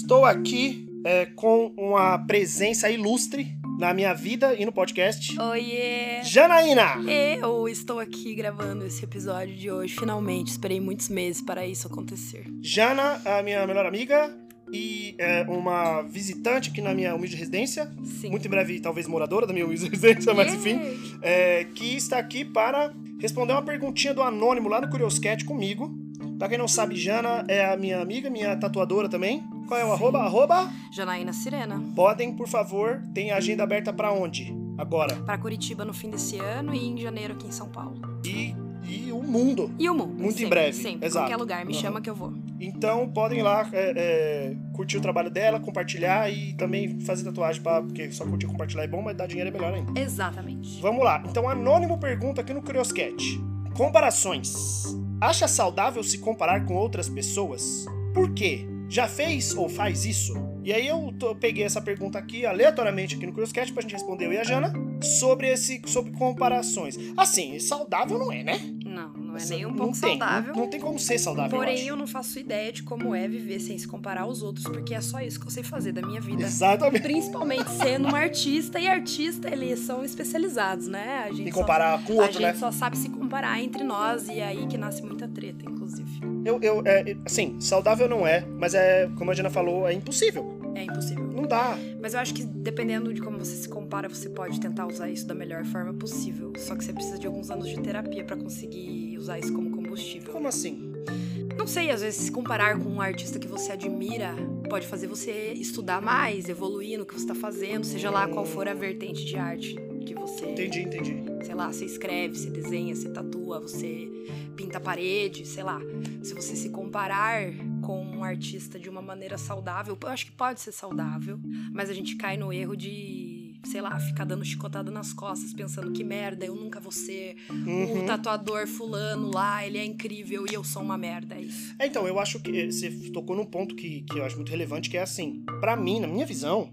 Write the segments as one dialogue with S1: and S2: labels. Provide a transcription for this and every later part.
S1: Estou aqui é, com uma presença ilustre na minha vida e no podcast.
S2: Oiê!
S1: Janaína!
S2: Eu estou aqui gravando esse episódio de hoje, finalmente. Esperei muitos meses para isso acontecer.
S1: Jana, a minha melhor amiga e é, uma visitante aqui na minha humilde residência.
S2: Sim.
S1: Muito em breve, talvez moradora da minha humilde residência, mas enfim. É, que está aqui para responder uma perguntinha do Anônimo lá no Curioscat comigo. Pra quem não sabe, Jana é a minha amiga, minha tatuadora também. Qual é o
S2: Sim.
S1: arroba? Arroba?
S2: Janaína Sirena.
S1: Podem, por favor, tem a agenda aberta pra onde? Agora.
S2: Para Curitiba no fim desse ano e em janeiro aqui em São Paulo.
S1: E, e o mundo.
S2: E o mundo.
S1: Muito em
S2: sempre,
S1: breve,
S2: Sempre,
S1: exato.
S2: qualquer lugar. Me
S1: Uhum.
S2: chama que eu vou.
S1: Então podem ir lá é, é, curtir o trabalho dela, compartilhar e também fazer tatuagem, pra, porque só curtir e compartilhar é bom, mas dar dinheiro é melhor ainda.
S2: Exatamente.
S1: Vamos lá. Então, Anônimo pergunta aqui no Curioscat. Comparações. Acha saudável se comparar com outras pessoas? Por quê? Já fez ou faz isso? E aí eu tô- peguei essa pergunta aqui aleatoriamente aqui no Curioscat pra gente responder eu e a Jana sobre esse sobre comparações. Assim, saudável não é, né?
S2: Não, não é
S1: Essa-
S2: nem um
S1: não
S2: pouco
S1: tem,
S2: saudável.
S1: Não, não tem como ser saudável,
S2: Porém,
S1: eu
S2: eu não faço ideia de como é viver sem se comparar aos outros, porque é só isso que eu sei fazer da minha vida.
S1: Exatamente.
S2: Principalmente sendo um artista, e artista, eles são especializados, né? A gente
S1: E
S2: só-
S1: comparar com o
S2: a
S1: outro,
S2: gente
S1: né?
S2: só sabe se comparar entre nós, e é aí que nasce muita treta, inclusive.
S1: Eu, eu, é, assim, saudável não é, mas é, como a Jana falou, é impossível.
S2: É impossível.
S1: Não dá.
S2: Mas eu acho que dependendo de como você se compara, você pode tentar usar isso da melhor forma possível. Só que você precisa de alguns anos de terapia pra conseguir usar isso como combustível.
S1: Como assim?
S2: Não sei, às vezes se comparar com um artista que você admira pode fazer você estudar mais, evoluir no que você tá fazendo, seja lá qual for a vertente de arte que você.
S1: Entendi, entendi.
S2: Sei lá, você escreve, você desenha, você tatua, você pinta a parede, sei lá. Se você se comparar com um artista de uma maneira saudável, eu acho que pode ser saudável, mas a gente cai no erro de, sei lá, ficar dando chicotada nas costas, pensando que merda, eu nunca vou ser
S1: Uhum.
S2: o tatuador fulano lá, ele é incrível e eu sou uma merda, é isso.
S1: É, então, eu acho que você tocou num ponto que, que eu acho muito relevante, que é assim, Pra mim, na minha visão,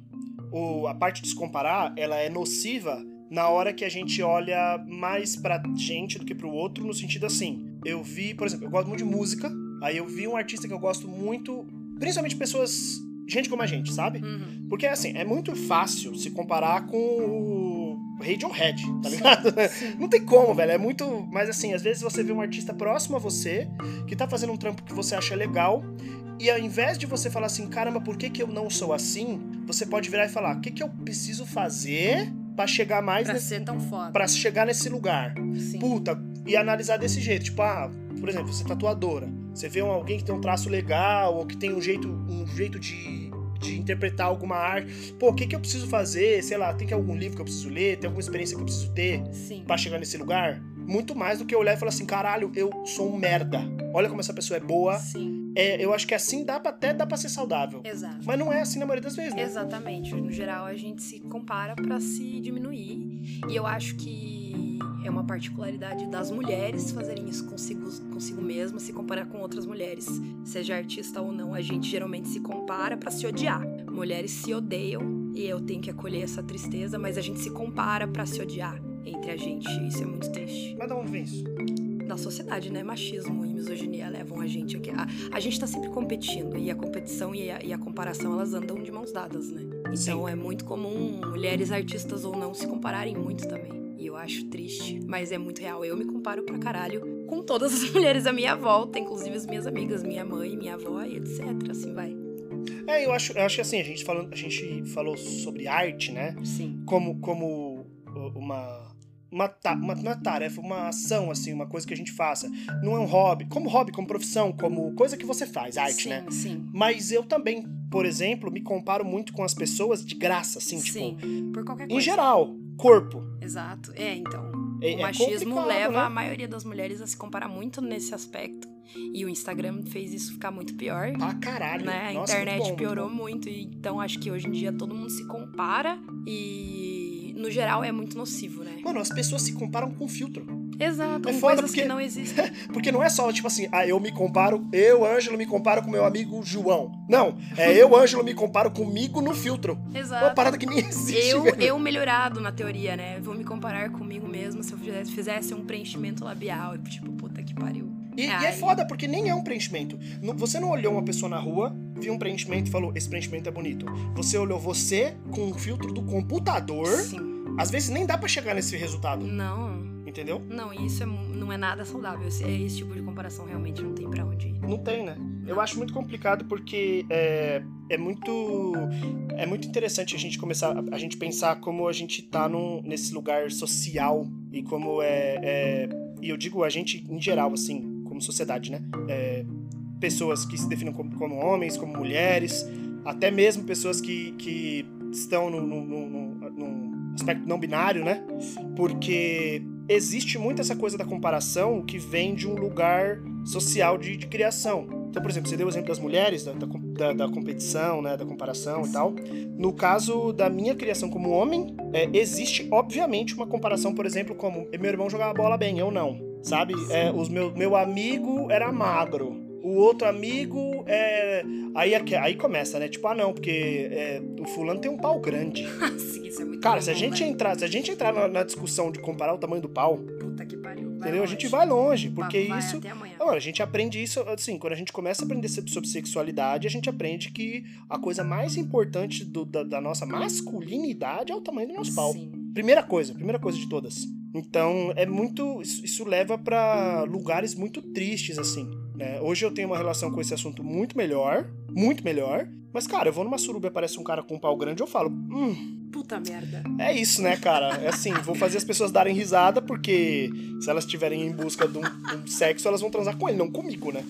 S1: o, a parte de se comparar, ela é nociva na hora que a gente olha mais pra gente do que pro outro, no sentido assim, eu vi, por exemplo, eu gosto muito de música, aí eu vi um artista que eu gosto muito, principalmente pessoas, gente como a gente, sabe?
S2: Uhum.
S1: Porque, assim, é muito fácil se comparar com o Radiohead, tá ligado? Não tem como, velho. É muito. Mas, assim, às vezes você vê um artista próximo a você que tá fazendo um trampo que você acha legal. E ao invés de você falar assim, caramba, por que, que eu não sou assim? Você pode virar e falar, o que, que eu preciso fazer pra chegar mais
S2: Pra
S1: nesse.
S2: ser tão foda.
S1: Pra chegar nesse lugar.
S2: Sim.
S1: Puta, e analisar desse jeito. Tipo, ah, por exemplo, você é tatuadora. Você vê um- alguém que tem um traço legal, ou que tem um jeito, um jeito de, de interpretar alguma arte. Pô, o que, que eu preciso fazer? Sei lá, tem que algum livro que eu preciso ler? Tem alguma experiência que eu preciso ter
S2: Sim.
S1: pra chegar nesse lugar? Muito mais do que olhar e falar assim, caralho, eu sou um merda. Olha como essa pessoa é boa.
S2: Sim.
S1: É, eu acho que assim dá pra, até dá pra ser saudável.
S2: Exato.
S1: Mas não é assim na maioria das vezes, né?
S2: Exatamente. No geral, a gente se compara pra se diminuir. E eu acho que é uma particularidade das mulheres fazerem isso consigo, consigo mesma, se comparar com outras mulheres. Seja artista ou não, a gente geralmente se compara pra se odiar. Mulheres se odeiam e eu tenho que acolher essa tristeza, mas a gente se compara pra se odiar entre a gente. Isso é muito triste.
S1: Mas onde vem isso?
S2: Da sociedade, né? Machismo e misoginia levam a gente aqui. A, a gente tá sempre competindo e a competição e a, e a comparação elas andam de mãos dadas, né? Então
S1: Sim.
S2: é muito comum mulheres artistas ou não se compararem muito também. E eu acho triste, mas é muito real. Eu me comparo pra caralho com todas as mulheres à minha volta, inclusive as minhas amigas, minha mãe, minha avó e etc. Assim vai.
S1: É, eu acho, eu acho que assim, a gente, falando, a gente falou sobre arte, né?
S2: Sim.
S1: como, como uma, uma, ta- uma, não é tarefa, uma ação, assim, uma coisa que a gente faça. Não é um hobby, como hobby, como profissão, como coisa que você faz, arte,
S2: sim,
S1: né?
S2: Sim.
S1: Mas eu também, por exemplo, me comparo muito com as pessoas de graça, assim,
S2: Sim.
S1: tipo,
S2: Por qualquer
S1: em
S2: coisa.
S1: geral, corpo.
S2: Exato. É, então.
S1: É,
S2: o
S1: é
S2: machismo
S1: complicado,
S2: leva
S1: né?
S2: a maioria das mulheres a se comparar muito nesse aspecto. E o Instagram fez isso ficar muito pior.
S1: Pra caralho.
S2: né? A
S1: Nossa,
S2: internet
S1: muito bom,
S2: piorou
S1: muito
S2: muito, então acho que hoje em dia todo mundo se compara e no geral é muito nocivo, né?
S1: Mano, as pessoas se comparam com filtro.
S2: Exato,
S1: É
S2: com
S1: foda
S2: coisas
S1: porque-
S2: que não existem.
S1: Porque não é só, tipo assim, ah, eu me comparo, eu, Ângelo, me comparo com meu amigo João. Não, é eu, Ângelo, me comparo comigo no filtro. É uma
S2: Exato.
S1: parada que nem existe,
S2: Eu,
S1: velho.
S2: eu melhorado na teoria, né? Vou me comparar comigo mesmo se eu fizesse, um preenchimento labial. Tipo, puta que pariu.
S1: E, e é foda, porque nem é um preenchimento. Você não olhou uma pessoa na rua, viu um preenchimento e falou: esse preenchimento é bonito. Você olhou você com um filtro do computador. Sim. Às vezes nem dá para chegar nesse resultado.
S2: Não.
S1: Entendeu?
S2: Não, e isso é, não é nada saudável. Esse, esse tipo de comparação realmente não tem para onde ir.
S1: Não tem, né? Eu acho muito complicado porque é, é muito é muito interessante a gente começar a gente pensar como a gente tá num, nesse lugar social e como é, é e eu digo a gente em geral assim como sociedade, né? É, pessoas que se definem como, como, homens, como mulheres, até mesmo pessoas que, que estão no aspecto não binário, né? Porque existe muito essa coisa da comparação que vem de um lugar social de, de criação. Então, por exemplo, você deu o exemplo das mulheres, da, da, da competição, né, da comparação e tal. No caso da minha criação como homem, é, existe, obviamente, uma comparação, por exemplo, como meu irmão jogava bola bem, eu não. Sabe? É, os meu, meu amigo era magro. O outro amigo é. Aí, aí começa, né? Tipo, ah, não, porque é, o fulano tem um pau grande.
S2: Sim, isso é muito
S1: Cara,
S2: bom,
S1: se a gente
S2: né?
S1: entrar, se a gente entrar na, na, discussão de comparar o tamanho do pau.
S2: Puta que pariu.
S1: Entendeu? A gente vai longe, porque
S2: vai
S1: isso.
S2: Até amanhã.
S1: Agora, a gente aprende isso, assim, quando a gente começa a aprender sobre sexualidade, a gente aprende que a coisa mais importante do, da, da, nossa masculinidade é o tamanho do nosso pau.
S2: Sim.
S1: Primeira coisa, primeira coisa de todas. Então, é muito. Isso, leva para lugares muito tristes, assim. Né? Hoje eu tenho uma relação com esse assunto muito melhor, muito melhor. Mas, cara, eu vou numa suruba e aparece um cara com um pau grande, eu falo, hum.
S2: Puta merda.
S1: É isso, né, cara? É assim, vou fazer as pessoas darem risada, porque se elas estiverem em busca de um, um, sexo, elas vão transar com ele, não comigo, né?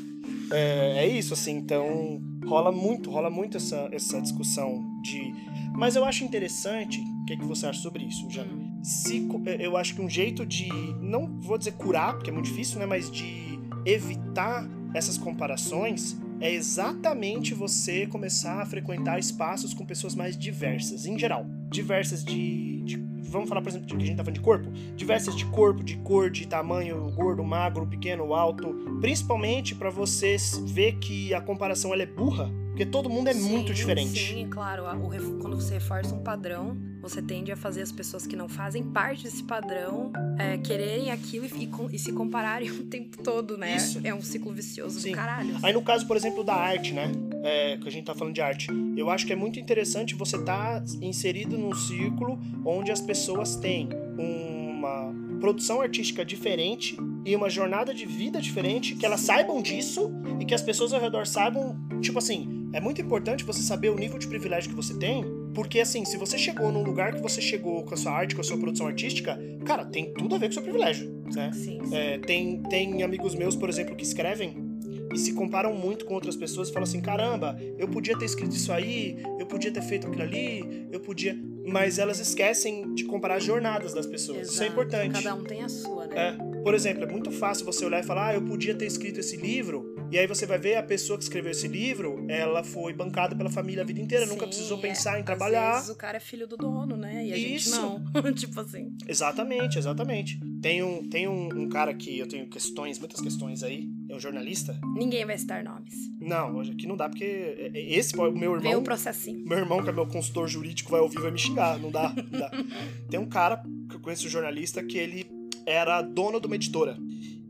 S1: É, é isso, assim, então rola muito, rola muito essa, essa discussão de. Mas eu acho interessante, o que, é que você acha sobre isso, já? Se, eu acho que um jeito de, não vou dizer curar, porque é muito difícil, né, mas de evitar essas comparações é exatamente você começar a frequentar espaços com pessoas mais diversas, em geral. Diversas de. de vamos falar, por exemplo, de que a gente tá falando de corpo? Diversas de corpo, de cor, de tamanho, gordo, magro, pequeno, alto. Principalmente para você ver que a comparação ela é burra porque todo mundo é
S2: sim,
S1: muito diferente.
S2: Sim, claro. Quando você reforça um padrão, você tende a fazer as pessoas que não fazem parte desse padrão é, quererem aquilo e, e, se compararem o tempo todo, né?
S1: Isso.
S2: É um ciclo vicioso Sim. do caralho.
S1: Aí no caso, por exemplo, da arte, né? É, que a gente tá falando de arte. Eu acho que é muito interessante você estar tá inserido num círculo onde as pessoas têm uma produção artística diferente e uma jornada de vida diferente, que elas saibam disso e que as pessoas ao redor saibam, tipo assim, é muito importante você saber o nível de privilégio que você tem, porque assim, se você chegou num lugar que você chegou com a sua arte, com a sua produção artística, cara, tem tudo a ver com o seu privilégio, né?
S2: Sim, sim.
S1: É, tem, tem amigos meus, por exemplo, que escrevem e se comparam muito com outras pessoas e falam assim: caramba, eu podia ter escrito isso aí, eu podia ter feito aquilo ali, eu podia. Mas elas esquecem de comparar as jornadas das pessoas.
S2: Exato.
S1: Isso é importante.
S2: Cada um tem a sua, né?
S1: É. Por exemplo, é muito fácil você olhar e falar: ah, eu podia ter escrito esse livro e aí você vai ver a pessoa que escreveu esse livro, ela foi bancada pela família a vida inteira, Sim, nunca precisou pensar
S2: é,
S1: em trabalhar. Às
S2: vezes o cara é filho do dono, né? E a
S1: Isso.
S2: gente não. tipo assim.
S1: Exatamente, exatamente. Tem, um, tem um, um, cara que eu tenho questões, muitas questões aí, é um jornalista.
S2: Ninguém vai citar nomes.
S1: Não, hoje aqui não dá, porque esse, o meu irmão.
S2: O processinho.
S1: Meu irmão, que é meu consultor jurídico, vai ouvir vai me xingar. Não dá, não dá. tem um cara que eu conheço, um jornalista, que ele era dono de uma editora.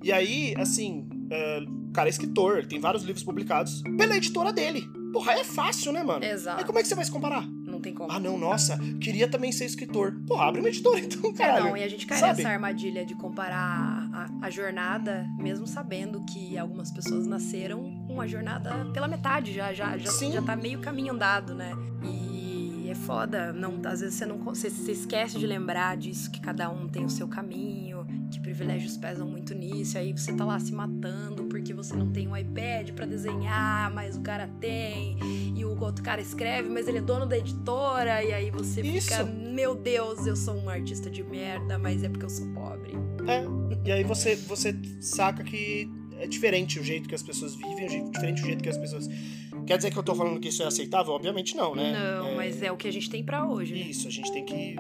S1: E aí, assim, uh, cara é escritor, ele tem vários livros publicados pela editora dele. Porra, é fácil, né, mano?
S2: Exato.
S1: Aí como é que você vai se comparar?
S2: Não tem como.
S1: Ah, não, nossa, queria também ser escritor. Porra, abre uma editora então, cara.
S2: É, não, e a gente cai
S1: sabe?
S2: nessa armadilha de comparar a, a, jornada, mesmo sabendo que algumas pessoas nasceram com a jornada pela metade, já, já, já, já tá meio caminho andado, né? E é foda, não, às vezes você não você, você esquece de lembrar disso, que cada um tem o seu caminho, que privilégios pesam muito nisso, aí você tá lá se matando porque você não tem um iPad para desenhar, mas o cara tem, e o outro cara escreve, mas ele é dono da editora, e aí você
S1: Isso.
S2: fica, meu Deus, eu sou um artista de merda, mas é porque eu sou pobre.
S1: É, e aí você, você saca que é diferente o jeito que as pessoas vivem, é diferente o jeito que as pessoas. Quer dizer que eu tô falando que isso é aceitável? Obviamente não, né?
S2: Não,
S1: é...
S2: mas é o que a gente tem para hoje. Né?
S1: Isso, a gente tem que.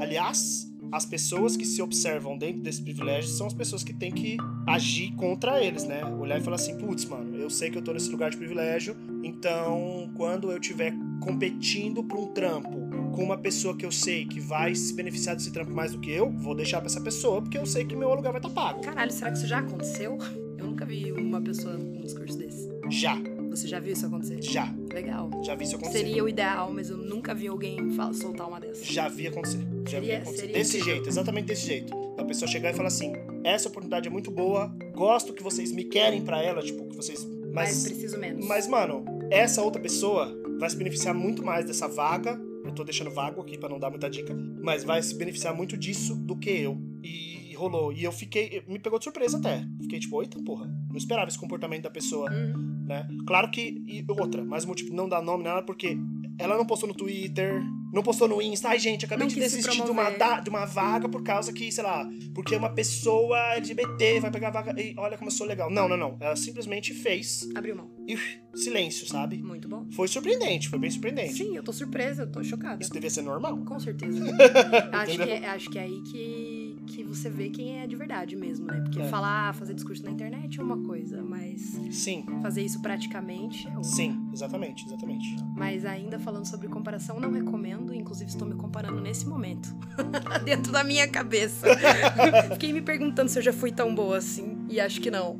S1: Aliás, as pessoas que se observam dentro desse privilégio são as pessoas que têm que agir contra eles, né? Olhar e falar assim, putz, mano, eu sei que eu tô nesse lugar de privilégio, então quando eu tiver competindo por um trampo com uma pessoa que eu sei que vai se beneficiar desse trampo mais do que eu, vou deixar pra essa pessoa, porque eu sei que meu aluguel vai estar tá pago.
S2: Caralho, será que isso já aconteceu? Eu nunca vi uma pessoa num discurso desse.
S1: Já,
S2: Você já viu isso acontecer?
S1: já.
S2: Legal.
S1: Já vi isso acontecer.
S2: Seria o ideal, mas eu nunca vi alguém soltar uma dessas.
S1: Já vi acontecer. Já vi
S2: Seria-
S1: acontecer.
S2: seria
S1: Desse
S2: incrível.
S1: jeito, exatamente desse jeito. Da pessoa chegar e falar assim: essa oportunidade é muito boa, gosto que vocês me querem pra ela, tipo, que vocês.
S2: Mas
S1: Mas,
S2: preciso menos.
S1: mas, mano, essa outra pessoa vai se beneficiar muito mais dessa vaga. Eu tô deixando vago aqui pra não dar muita dica, mas vai se beneficiar muito disso do que eu. E rolou. E eu fiquei. Me pegou de surpresa até. Fiquei tipo, eita porra. Não esperava esse comportamento da pessoa
S2: Uhum.
S1: Né? Claro que. E outra, mas o motivo de não dar nome nela porque ela não postou no Twitter, não postou no Insta. Ai, gente, acabei
S2: Não
S1: de desistir de uma, da- de uma vaga por causa que, sei lá, porque uma pessoa LGBT vai pegar a vaga. E olha como eu sou legal. Não, não, não. Ela simplesmente fez
S2: Abriu mão.
S1: e silêncio, sabe?
S2: Muito bom.
S1: Foi surpreendente, foi bem surpreendente.
S2: Sim, eu tô surpresa, eu tô chocada.
S1: Isso devia ser normal.
S2: Com certeza. acho, que é, acho que é aí que, que você vê quem é de verdade mesmo, né? Porque
S1: É.
S2: falar, fazer discurso na internet é uma coisa, mas
S1: Sim,
S2: fazer isso praticamente é outra.
S1: sim, exatamente, exatamente.
S2: Mas ainda falando sobre comparação, não recomendo. Inclusive, estou me comparando nesse momento. Dentro da minha cabeça. Fiquei me perguntando se eu já fui tão boa assim. E acho que não.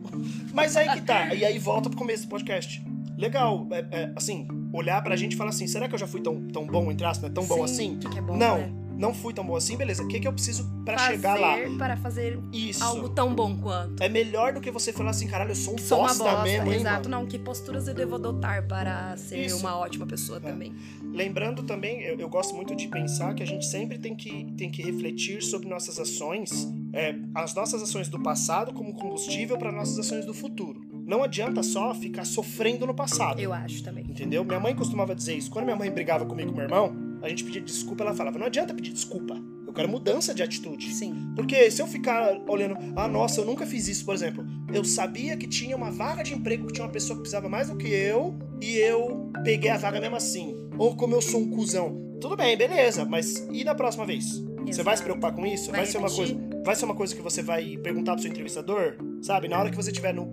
S1: Mas aí que tá. E aí volta pro começo do podcast. Legal, é, é, assim, olhar pra gente e falar assim: será que eu já fui tão, tão bom, entre aspas, né? Tão bom
S2: Sim,
S1: assim?
S2: o que que é bom,
S1: não,
S2: né?
S1: Não fui tão bom assim, beleza. O que, que eu preciso pra
S2: Fazer
S1: chegar lá?
S2: para fazer
S1: Isso.
S2: algo tão bom quanto.
S1: É melhor do que você falar assim, caralho, eu sou um
S2: Sou uma
S1: bosta,
S2: bosta,
S1: mesmo, hein,
S2: exato.
S1: mano?
S2: Não, que posturas eu devo adotar para ser
S1: Isso.
S2: uma ótima pessoa também.
S1: Lembrando também, eu, eu gosto muito de pensar que a gente sempre tem que, tem que refletir sobre nossas ações, é, as nossas ações do passado como combustível para nossas ações do futuro. Não adianta só ficar sofrendo no passado.
S2: Eu acho também.
S1: Entendeu? Minha mãe costumava dizer isso. Quando minha mãe brigava comigo e com meu irmão, a gente pedia desculpa, ela falava: não adianta pedir desculpa. Eu quero mudança de atitude.
S2: Sim.
S1: Porque se eu ficar olhando, ah, nossa, eu nunca fiz isso, por exemplo. Eu sabia que tinha uma vaga de emprego que tinha uma pessoa que precisava mais do que eu, e eu peguei a vaga mesmo assim. Ou como eu sou um cuzão. Tudo bem, beleza, mas e da próxima vez? Você vai se
S2: Exato.
S1: preocupar com isso? Vai,
S2: Vai
S1: ser uma coisa, vai ser uma coisa que você vai perguntar pro seu entrevistador, sabe? Na hora que você tiver no,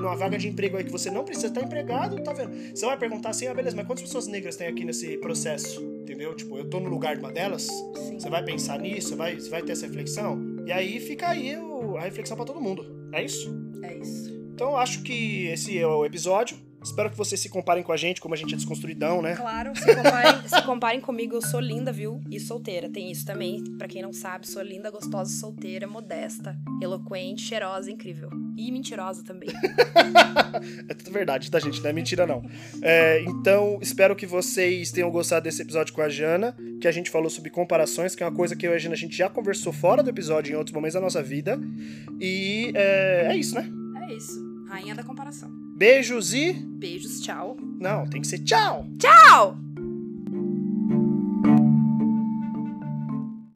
S1: numa vaga de emprego aí que você não precisa estar empregado, tá vendo? Você vai perguntar assim, ah, beleza, mas quantas pessoas negras tem aqui nesse processo? Entendeu? Tipo, eu tô no lugar de uma delas?
S2: Sim.
S1: Você vai pensar nisso? Você vai, você vai ter essa reflexão? E aí fica aí o- a reflexão pra todo mundo. É isso?
S2: É isso.
S1: Então eu acho que esse é o episódio. Espero que vocês se comparem com a gente, como a gente é desconstruidão, né?
S2: Claro, se comparem, se comparem comigo, eu sou linda, viu? E solteira. Tem isso também. Pra quem não sabe, sou linda, gostosa, solteira, modesta, eloquente, cheirosa, incrível. E mentirosa também.
S1: É tudo verdade, tá, gente? Não é mentira, não. É, então, espero que vocês tenham gostado desse episódio com a Jana, que a gente falou sobre comparações, que é uma coisa que eu e a Jana a gente já conversou fora do episódio em outros momentos da nossa vida. E é, é isso, né?
S2: É isso. Rainha da comparação.
S1: Beijos e.
S2: Beijos, tchau.
S1: Não, tem que ser tchau!
S2: Tchau!